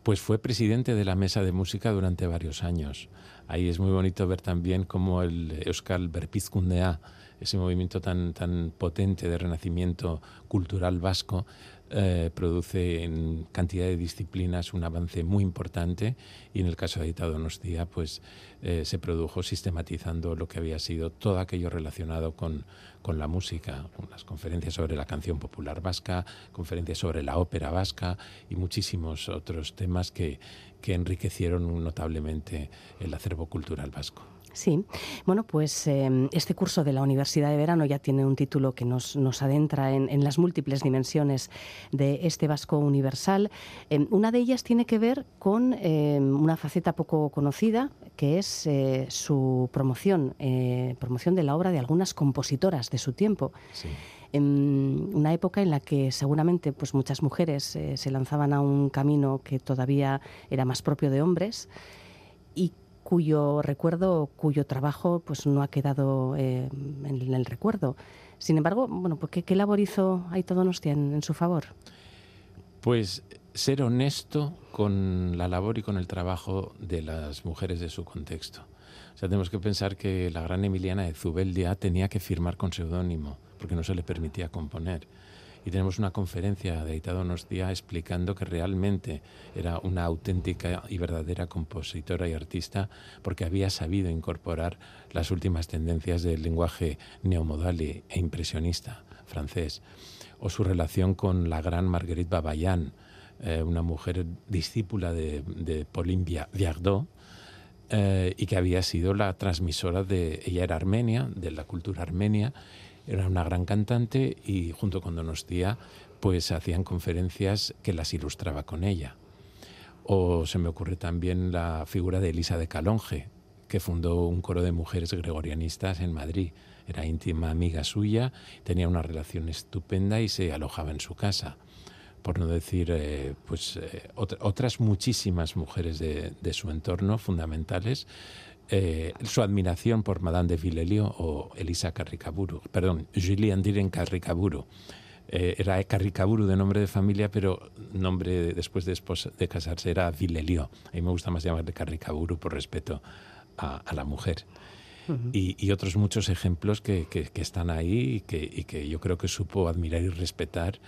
Pues fue presidente de la Mesa de Música durante varios años. Ahí es muy bonito ver también cómo el Euskal Berpizkundea, ese movimiento tan, tan potente de renacimiento cultural vasco, eh, produce en cantidad de disciplinas un avance muy importante y en el caso de Aita Donostia pues eh, se produjo sistematizando lo que había sido todo aquello relacionado con, con la música, unas conferencias sobre la canción popular vasca, conferencias sobre la ópera vasca y muchísimos otros temas que, que enriquecieron notablemente el acervo cultural vasco. Sí, bueno, pues em, este curso de la Universidad de Verano ya tiene un título que nos, adentra en, las múltiples dimensiones de este vasco universal. Em, una de ellas tiene que ver con em, una faceta poco conocida, que es eh, su promoción, eh, promoción de la obra de algunas compositoras de su tiempo. en una época en la que seguramente pues muchas mujeres eh, se lanzaban a un camino que todavía era más propio de hombres y cuyo recuerdo, cuyo trabajo pues no ha quedado eh, en, el recuerdo. Sin embargo, bueno, pues, ¿qué, labor hizo Aito Donostia en, en su favor? Pues ser honesto con la labor y con el trabajo de las mujeres de su contexto. O sea, tenemos que pensar que la gran Emiliana de Zubeldia tenía que firmar con seudónimo porque no se le permitía componer y tenemos una conferencia de Aita Donostia explicando que realmente era una auténtica y verdadera compositora y artista porque había sabido incorporar las últimas tendencias del lenguaje neomodal e impresionista francés o su relación con la gran Marguerite Babayan, eh, una mujer discípula de, de Pauline Viardot, eh, y que había sido la transmisora de, ella era armenia, de la cultura armenia, era una gran cantante y junto con Donostia pues hacían conferencias que las ilustraba con ella. O se me ocurre también la figura de Elisa de Calonge, que fundó un coro de mujeres gregorianistas en Madrid. Era íntima amiga suya, tenía una relación estupenda y se alojaba en su casa. Por no decir, eh, pues eh, otras muchísimas mujeres de, de su entorno fundamentales eh, su admiración por Madame de Villelio o Elisa Carricaburu, perdón, Julie Diren Carricaburu. Eh, era Carricaburu de nombre de familia, pero nombre después de, de casarse era Villelio. A mí me gusta más llamarle Carricaburu por respeto a, la mujer. y, otros muchos ejemplos que, están ahí y que, yo creo que supo admirar y respetar,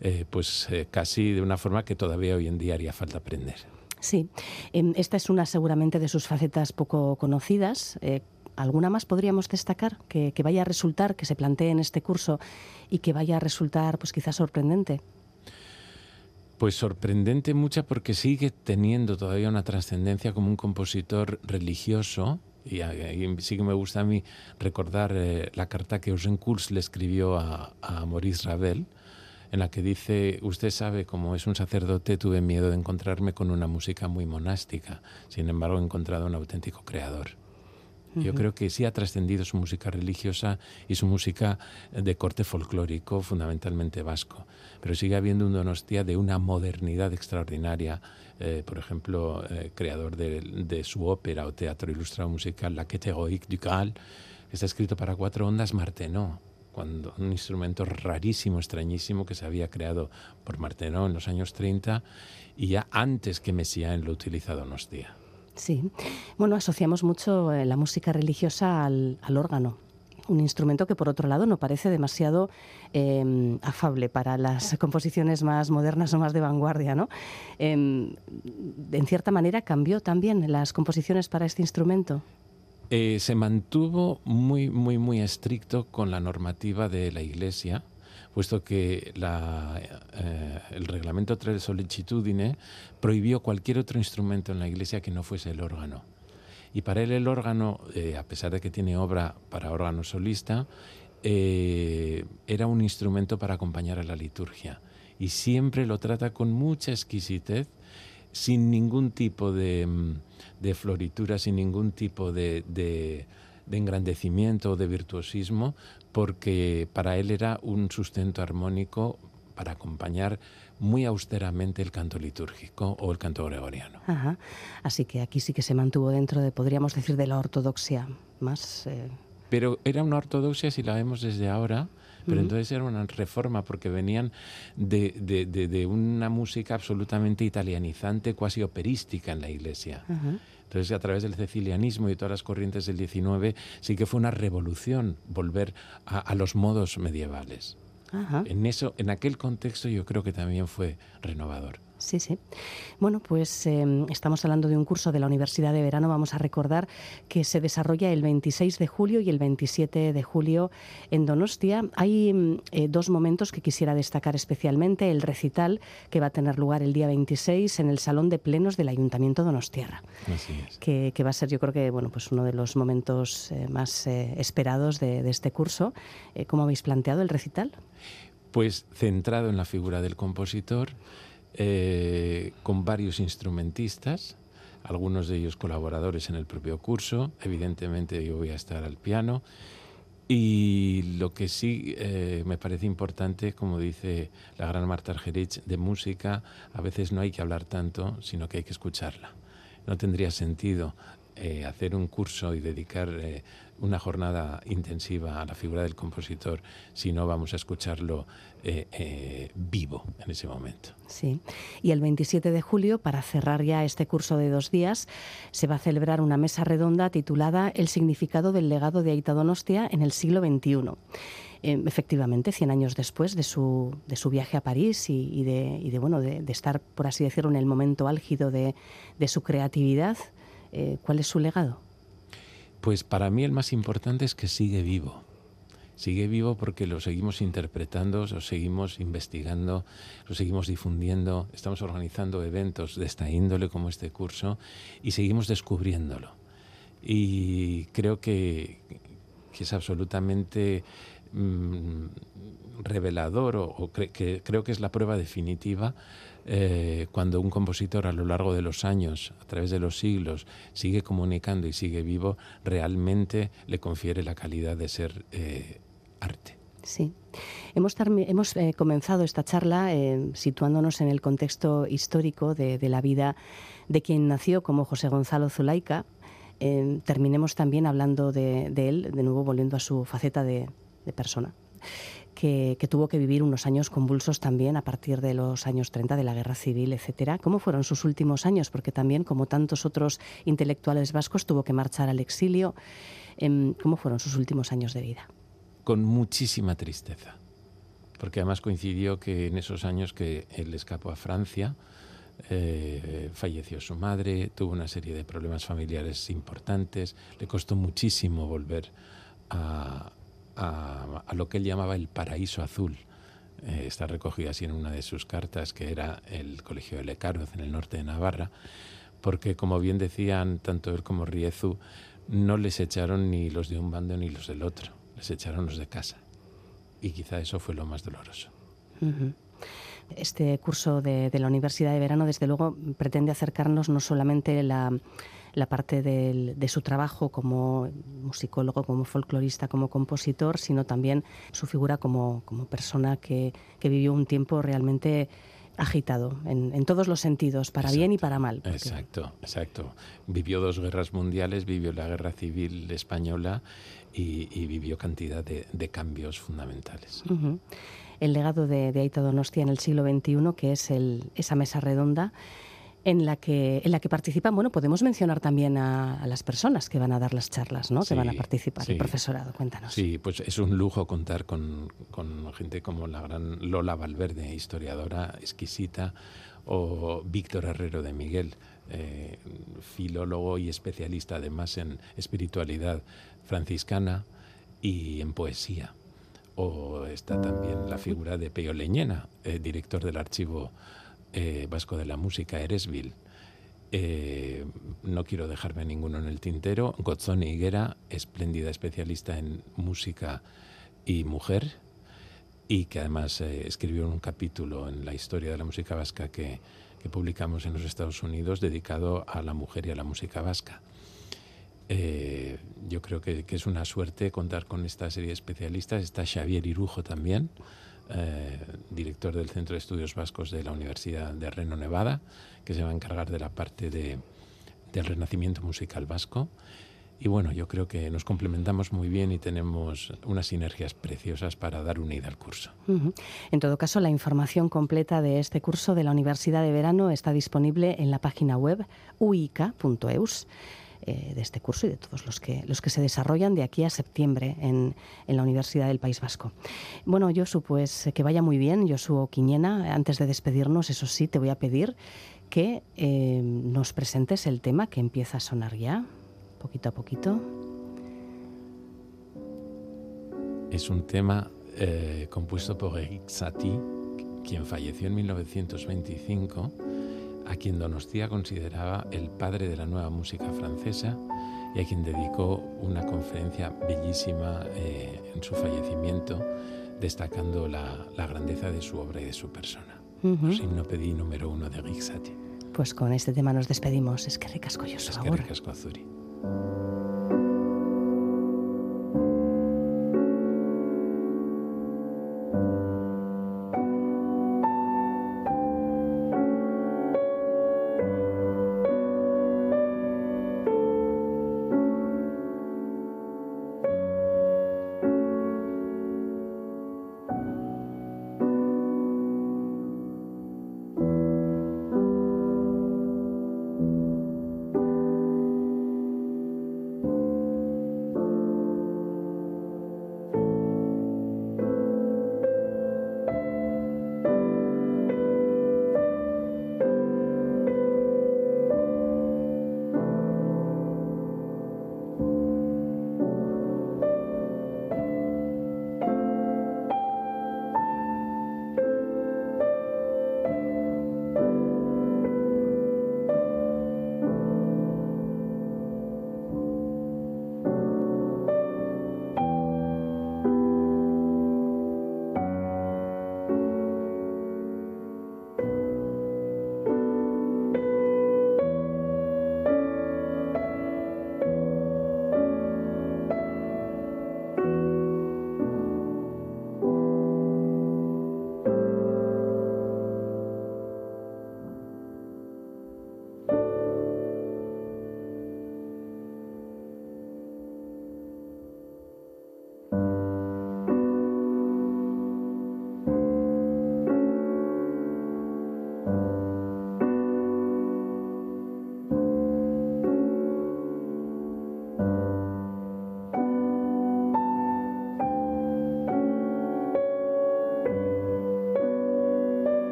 eh, pues casi de una forma que todavía hoy en día haría falta aprender. Sí, em, esta es una seguramente de sus facetas poco conocidas. Eh, ¿Alguna más podríamos destacar que, vaya a resultar, que se plantee en este curso y que vaya a resultar pues quizás sorprendente? Pues sorprendente mucha porque sigue teniendo todavía una trascendencia como un compositor religioso. Y, sí que me gusta a mí recordar eh, la carta que Eugène Kurs le escribió a, a Maurice Ravel, en la que dice, usted sabe, como es un sacerdote, tuve miedo de encontrarme con una música muy monástica, sin embargo he encontrado un auténtico creador. Yo creo que sí ha trascendido su música religiosa y su música de corte folclórico, fundamentalmente vasco. Pero sigue habiendo un Donostia de una modernidad extraordinaria. Eh, por ejemplo, eh, creador de, su ópera o teatro ilustrado musical, La Quête Héroïque du que está escrito para cuatro ondas Martenot cuando un instrumento rarísimo, extrañísimo, que se había creado por Martenot en los años 30 y ya antes que Messiaen lo utiliza Donostia. Sí, bueno, asociamos mucho eh, la música religiosa al, órgano, un instrumento que por otro lado no parece demasiado em, afable para las <laughs> composiciones más modernas o más de vanguardia, ¿no? Em, en cierta manera cambió también las composiciones para este instrumento. Eh, se mantuvo muy, muy, muy estricto con la normativa de la Iglesia, puesto que eh, el reglamento Tre Solicitudine prohibió cualquier otro instrumento en la Iglesia que no fuese el órgano. Y para él el órgano, eh, a pesar de que tiene obra para órgano solista, era un instrumento para acompañar a la liturgia. Y siempre lo trata con mucha exquisitez sin ningún tipo de, mm, floritura, sin ningún tipo de, de, engrandecimiento o de virtuosismo, porque para él era un sustento armónico para acompañar muy austeramente el canto litúrgico o el canto gregoriano. Así que aquí sí que se mantuvo dentro de, podríamos decir, de la ortodoxia más... Eh, Pero era una ortodoxia, si la vemos desde ahora, pero entonces era una reforma porque venían de, de, de, una música absolutamente italianizante, cuasi operística en la iglesia. Entonces, a través del cecilianismo y todas las corrientes del XIX, sí que fue una revolución volver a, a los modos medievales. En eso, en aquel contexto, yo creo que también fue renovador. Sí, sí. Bueno, pues em, estamos hablando de un curso de la Universidad de Verano. Vamos a recordar que se desarrolla el 26 de julio y el 27 de julio en Donostia. Hay em, eh, dos momentos que quisiera destacar especialmente. El recital, que va a tener lugar el día 26 en el Salón de Plenos del Ayuntamiento Donostiarra. Así es. Que, va a ser, yo creo que, bueno, pues uno de los momentos eh, más eh, esperados de, de, este curso. ¿Cómo habéis planteado el recital? Pues centrado en la figura del compositor eh, con varios instrumentistas, algunos de ellos colaboradores en el propio curso. Evidentemente yo voy a estar al piano. Y lo que sí eh, me parece importante, como dice la gran Marta Argerich, de música, a veces no hay que hablar tanto, sino que hay que escucharla. No tendría sentido eh, hacer un curso y dedicar una jornada intensiva a la figura del compositor si no vamos a escucharlo eh, eh, vivo en ese momento. Sí, y el 27 de julio, para cerrar ya este curso de dos días, se va a celebrar una mesa redonda titulada El significado del legado de Aita Donostia en el siglo XXI. Eh, efectivamente, 100 años después de su, de su viaje a París y, de, bueno, de, estar, por así decirlo, en el momento álgido de, su creatividad, ¿cuál es su legado? Pues para mí el más importante es que sigue vivo. Sigue vivo porque lo seguimos interpretando, lo seguimos investigando, lo seguimos difundiendo, estamos organizando eventos de esta índole como este curso y seguimos descubriéndolo. Y creo que, es absolutamente mm, revelador o, que creo que es la prueba definitiva eh, cuando un compositor a lo largo de los años, a través de los siglos, sigue comunicando y sigue vivo, realmente le confiere la calidad de ser eh, Sí. Hemos, eh, comenzado esta charla situándonos en el contexto histórico de, la vida de quien nació como José Gonzalo Zulaika. terminemos también hablando de, él, de nuevo volviendo a su faceta de persona que, tuvo que vivir unos años convulsos también a partir de los años 30 de la guerra civil, etcétera. ¿Cómo fueron sus últimos años? Porque también, como tantos otros intelectuales vascos, tuvo que marchar al exilio. Em, ¿Cómo fueron sus últimos años de vida? Con muchísima tristeza, porque además coincidió que en esos años que él escapó a Francia, eh, falleció su madre, tuvo una serie de problemas familiares importantes, le costó muchísimo volver a, lo que él llamaba el paraíso azul. Eh, está recogido así en una de sus cartas, que era el Colegio de Lecaroz, en el norte de Navarra, porque, como bien decían tanto él como Riezu, no les echaron ni los de un bando ni los del otro, les echaron los de casa. Y quizá eso fue lo más doloroso. Este curso de, de, la Universidad de Verano, desde luego, pretende acercarnos no solamente la, la parte de su trabajo como musicólogo, como folclorista, como compositor, sino también su figura como, persona que, vivió un tiempo realmente agitado en, todos los sentidos, para bien y para mal. Exacto, exacto. Vivió dos guerras mundiales, vivió la guerra civil española y, vivió cantidad de, cambios fundamentales. El legado de, de Aita Donostia en el siglo XXI, que es esa mesa redonda en la que en la que participan, bueno, podemos mencionar también a, las personas que van a dar las charlas, ¿no? que van a participar, el profesorado, cuéntanos. Sí, pues es un lujo contar con, gente como la gran Lola Valverde, historiadora exquisita, o Víctor Herrero de Miguel, eh, filólogo y especialista además en espiritualidad franciscana y en poesía. O está también la figura de Peo Leñena, eh, director del archivo eh, vasco de la música, Eresville. Eh, no quiero dejarme ninguno en el tintero. Gozzoni Higuera, espléndida especialista en música y mujer, y que además escribió un capítulo en la historia de la música vasca que, publicamos en los Estados Unidos dedicado a la mujer y a la música vasca. Yo creo que, es una suerte contar con esta serie de especialistas. Está Xavier Irujo también, eh, director del Centro de Estudios Vascos de la Universidad de Reno, Nevada, que se va a encargar de la parte de, del renacimiento musical vasco. Y bueno, yo creo que nos complementamos muy bien y tenemos unas sinergias preciosas para dar unidad al curso. En todo caso, la información completa de este curso de la Universidad de Verano está disponible en la página web uica.eus. Eh, de este curso y de todos los que, los que se desarrollan de aquí a septiembre en, en la Universidad del País Vasco. Bueno, Josu, pues que vaya muy bien, Josu Quiñena. Antes de despedirnos, eso sí, te voy a pedir que eh, nos presentes el tema que empieza a sonar ya, poquito a poquito. Es un tema eh, compuesto por Eric Satie, quien falleció en 1925 a quien Donostia consideraba el padre de la nueva música francesa y a quien dedicó una conferencia bellísima eh, en su fallecimiento, destacando la, grandeza de su obra y de su persona. Uh pedí número uno de Rixati. Pues con este tema nos despedimos. Es que ricasco yo Es que ricasco Azuri.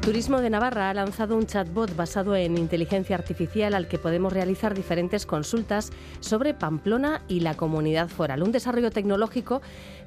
Turismo de Navarra ha lanzado un chatbot basado en inteligencia artificial al que podemos realizar diferentes consultas sobre Pamplona y la comunidad foral. Un desarrollo tecnológico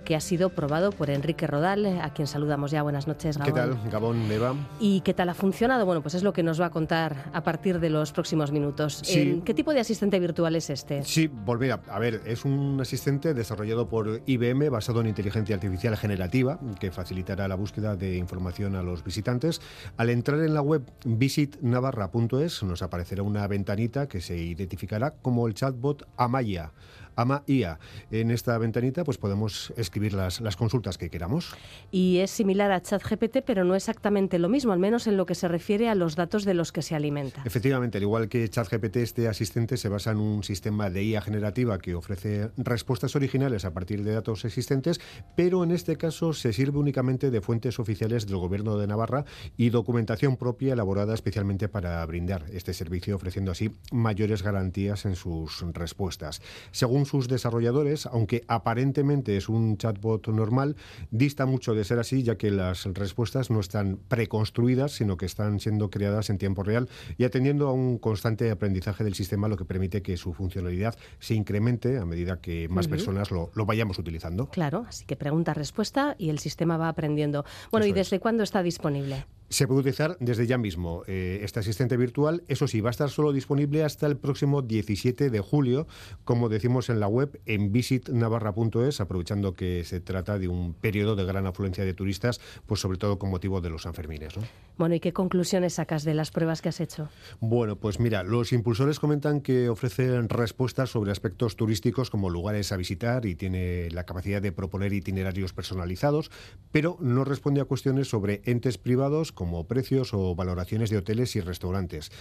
que ha sido probado por Enrique Rodal, a quien saludamos ya. Buenas noches, Gabón. ¿Qué tal, Gabón, Eva? ¿Y qué tal ha funcionado? Bueno, pues es lo que nos va a contar a partir de los próximos minutos. Sí. ¿Qué tipo de asistente virtual es este? Sí, pues mira, a ver, es un asistente desarrollado por IBM basado en inteligencia artificial generativa que facilitará la búsqueda de información a los visitantes. Al entrar en la web visitnavarra.es nos aparecerá una ventanita que se identificará como el chatbot Amaya. Ama IA. En esta ventanita pues podemos escribir las, las consultas que queramos. Y es similar a ChatGPT, pero no exactamente lo mismo, al menos en lo que se refiere a los datos de los que se alimenta. Efectivamente, al igual que ChatGPT, este asistente se basa en un sistema de IA generativa que ofrece respuestas originales a partir de datos existentes, pero en este caso se sirve únicamente de fuentes oficiales del Gobierno de Navarra y documentación propia elaborada especialmente para brindar este servicio, ofreciendo así mayores garantías en sus respuestas. Según sus desarrolladores, aunque aparentemente es un chatbot normal, dista mucho de ser así, ya que las respuestas no están preconstruidas, sino que están siendo creadas en tiempo real y atendiendo a un constante aprendizaje del sistema, lo que permite que su funcionalidad se incremente a medida que más personas lo, lo, vayamos utilizando. Claro, así que pregunta-respuesta y el sistema va aprendiendo. Bueno, Eso ¿y desde es. cuándo está disponible? Se puede utilizar desde ya mismo eh, este asistente virtual. Eso sí, va a estar solo disponible hasta el próximo 17 de julio, como decimos en la web, en visitnavarra.es, aprovechando que se trata de un periodo de gran afluencia de turistas, pues sobre todo con motivo de los Sanfermines. ¿no? Bueno, ¿y qué conclusiones sacas de las pruebas que has hecho? Bueno, pues mira, los impulsores comentan que ofrecen respuestas sobre aspectos turísticos como lugares a visitar y tiene la capacidad de proponer itinerarios personalizados, pero no responde a cuestiones sobre entes privados como precios o valoraciones de hoteles y restaurantes.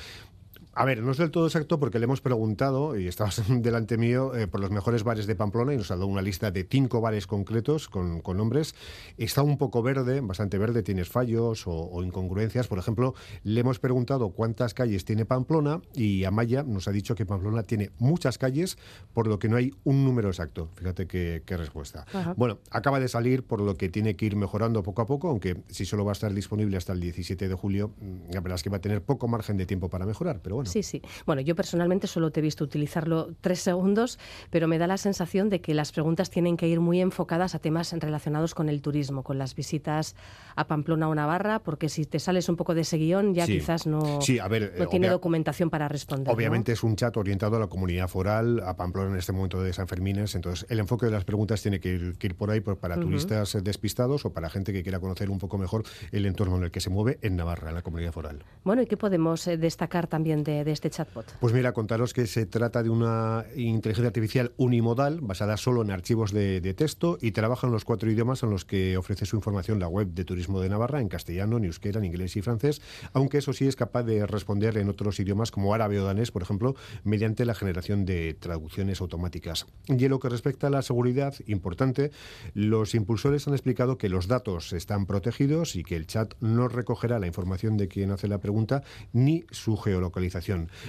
A ver, no es del todo exacto porque le hemos preguntado, y estabas <laughs> delante mío, eh, por los mejores bares de Pamplona y nos ha dado una lista de cinco bares concretos con, con nombres. Está un poco verde, bastante verde, tienes fallos o, o, incongruencias. Por ejemplo, le hemos preguntado cuántas calles tiene Pamplona y Amaya nos ha dicho que Pamplona tiene muchas calles, por lo que no hay un número exacto. Fíjate qué, qué respuesta. Ajá. Bueno, acaba de salir, por lo que tiene que ir mejorando poco a poco, aunque si solo va a estar disponible hasta el 17 de julio, mm, la verdad es que va a tener poco margen de tiempo para mejorar. Pero bueno. Sí, sí. Bueno, yo personalmente solo te he visto utilizarlo tres segundos, pero me da la sensación de que las preguntas tienen que ir muy enfocadas a temas relacionados con el turismo, con las visitas a Pamplona o Navarra, porque si te sales un poco de ese guion ya sí. quizás no, sí, a ver, no tiene documentación para responder. Obviamente ¿no? es un chat orientado a la comunidad foral, a Pamplona en este momento de San Fermines, entonces el enfoque de las preguntas tiene que ir, que ir por ahí por, para uh -huh. turistas despistados o para gente que quiera conocer un poco mejor el entorno en el que se mueve en Navarra, en la comunidad foral. Bueno, ¿y qué podemos eh, destacar también de, de este chatbot? Pues mira, contaros que se trata de una inteligencia artificial unimodal basada solo en archivos de, de, texto y trabaja en los cuatro idiomas en los que ofrece su información la web de Turismo de Navarra, en castellano, en euskera, en inglés y francés, aunque eso sí es capaz de responder en otros idiomas como árabe o danés, por ejemplo, mediante la generación de traducciones automáticas. Y en lo que respecta a la seguridad, importante, los impulsores han explicado que los datos están protegidos y que el chat no recogerá la información de quien hace la pregunta ni su geolocalización.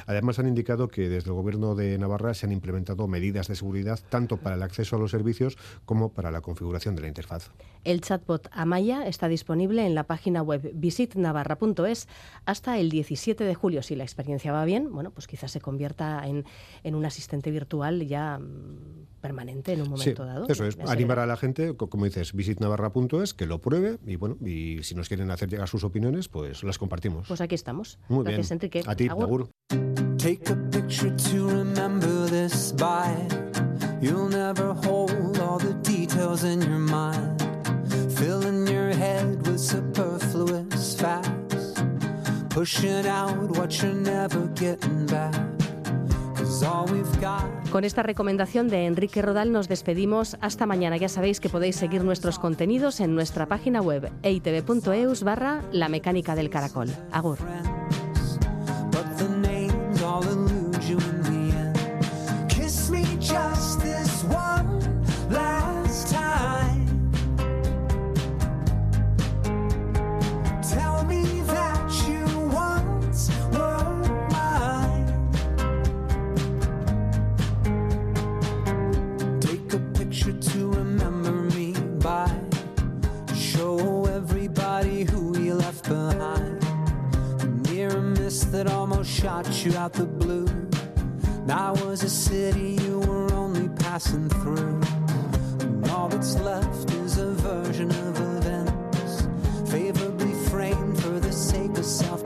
Además, han indicado que desde el Gobierno de Navarra se han implementado medidas de seguridad tanto para el acceso a los servicios como para la configuración de la interfaz. El chatbot Amaya está disponible en la página web visitnavarra.es hasta el 17 de julio. Si la experiencia va bien, bueno, pues quizás se convierta en, en un asistente virtual ya mmm, permanente en un momento sí, dado. Eso es, animar a la gente, como dices, visitnavarra.es, que lo pruebe y bueno, y si nos quieren hacer llegar sus opiniones, pues las compartimos. Pues aquí estamos. Muy Gracias, bien. Enrique. A ti. Agur. Take a picture to remember this by. You'll never hold all the details in your mind. Filling your head with superfluous facts. Pushing out what you're never getting back. Con esta recomendación de Enrique Rodal nos despedimos hasta mañana. Ya sabéis que podéis seguir nuestros contenidos en nuestra página web eitv.eus barra la mecánica del caracol. Agur. Brought you out the blue. Now was a city you were only passing through. And all that's left is a version of events, favorably framed for the sake of self